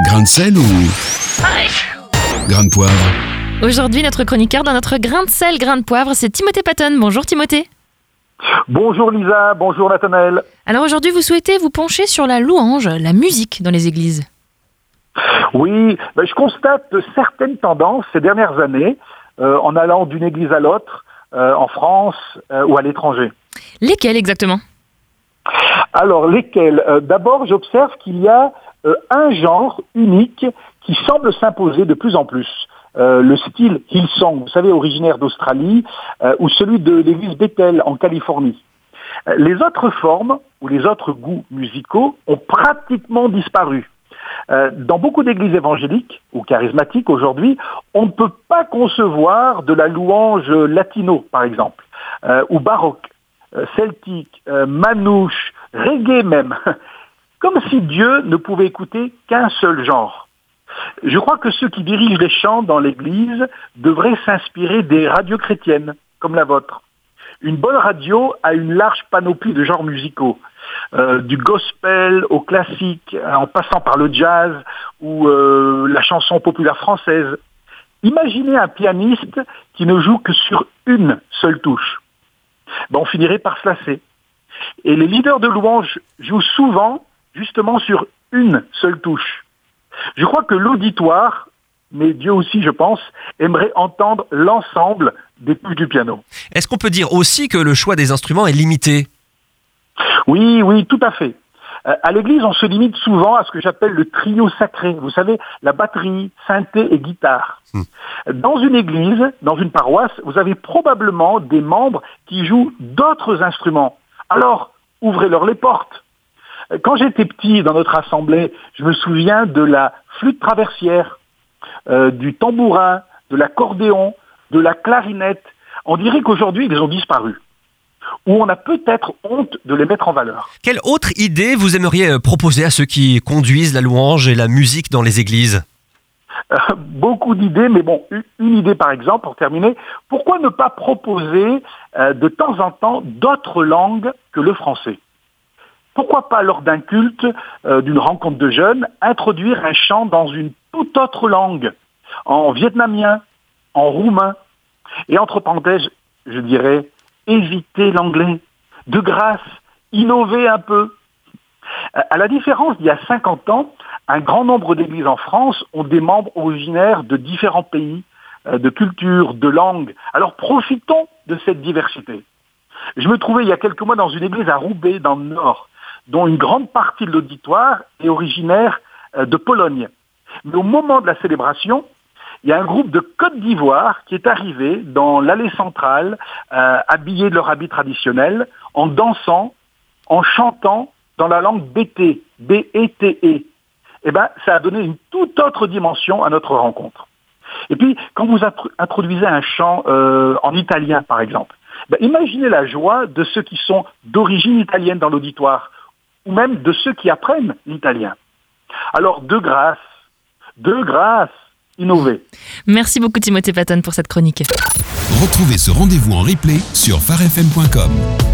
Grain de sel ou grain de poivre Aujourd'hui, notre chroniqueur dans notre grain de sel, grain de poivre, c'est Timothée Patton. Bonjour Timothée. Bonjour Lisa, bonjour Nathanaël. Alors aujourd'hui, vous souhaitez vous pencher sur la louange, la musique dans les églises? Oui, ben, je constate certaines tendances ces dernières années euh, en allant d'une église à l'autre, euh, en France euh, ou à l'étranger. Lesquelles exactement? Alors, lesquelles? Euh, D'abord, j'observe qu'il y a euh, un genre unique qui semble s'imposer de plus en plus. Euh, le style Hillsong, vous savez, originaire d'Australie, euh, ou celui de l'église Bethel en Californie. Les autres formes ou les autres goûts musicaux ont pratiquement disparu. Dans beaucoup d'églises évangéliques ou charismatiques aujourd'hui, on ne peut pas concevoir de la louange latino, par exemple, ou baroque, celtique, manouche, reggae même, comme si Dieu ne pouvait écouter qu'un seul genre. Je crois que ceux qui dirigent les chants dans l'Église devraient s'inspirer des radios chrétiennes, comme la vôtre. Une bonne radio a une large panoplie de genres musicaux, euh, du gospel au classique, en passant par le jazz ou euh, la chanson populaire française. Imaginez un pianiste qui ne joue que sur une seule touche. Ben, on finirait par se lasser. Et les leaders de louange jouent souvent justement sur une seule touche. Je crois que l'auditoire, mais Dieu aussi je pense, aimerait entendre l'ensemble des touches du piano. Est-ce qu'on peut dire aussi que le choix des instruments est limité? Oui, oui, tout à fait. Euh, à l'église, on se limite souvent à ce que j'appelle le trio sacré. Vous savez, la batterie, synthé et guitare. Dans une église, dans une paroisse, vous avez probablement des membres qui jouent d'autres instruments. Alors, ouvrez-leur les portes. Euh, Quand j'étais petit dans notre assemblée, je me souviens de la flûte traversière, euh, du tambourin, de l'accordéon, de la clarinette. On dirait qu'aujourd'hui, ils ont disparu. Ou on a peut-être honte de les mettre en valeur. Quelle autre idée vous aimeriez euh, proposer à ceux qui conduisent la louange et la musique dans les églises? Euh, beaucoup d'idées, mais bon, une idée par exemple, pour terminer, pourquoi ne pas proposer euh, de temps en temps d'autres langues que le français? Pourquoi pas lors d'un culte, euh, d'une rencontre de jeunes, introduire un chant dans une toute autre langue, en vietnamien, en roumain Et entre parenthèses, je dirais, évitez l'anglais. De grâce, innovez un peu. À la différence d'il y a 50 ans, un grand nombre d'églises en France ont des membres originaires de différents pays, euh, de cultures, de langues. Alors profitons de cette diversité. Je me trouvais il y a quelques mois dans une église à Roubaix, dans le Nord, dont une grande partie de l'auditoire est originaire euh, de Pologne. Mais au moment de la célébration, il y a un groupe de Côte d'Ivoire qui est arrivé dans l'allée centrale, euh, habillé de leur habit traditionnel, en dansant, en chantant dans la langue BT, B-E-T-E. Eh ben, ça a donné une toute autre dimension à notre rencontre. Et puis, quand vous intro- introduisez un chant euh, en italien, par exemple, ben, imaginez la joie de ceux qui sont d'origine italienne dans l'auditoire, ou même de ceux qui apprennent l'italien. Alors, de grâce, de grâce, innover. Merci beaucoup Timothée Patton pour cette chronique. Retrouvez ce rendez-vous en replay sur farfm.com.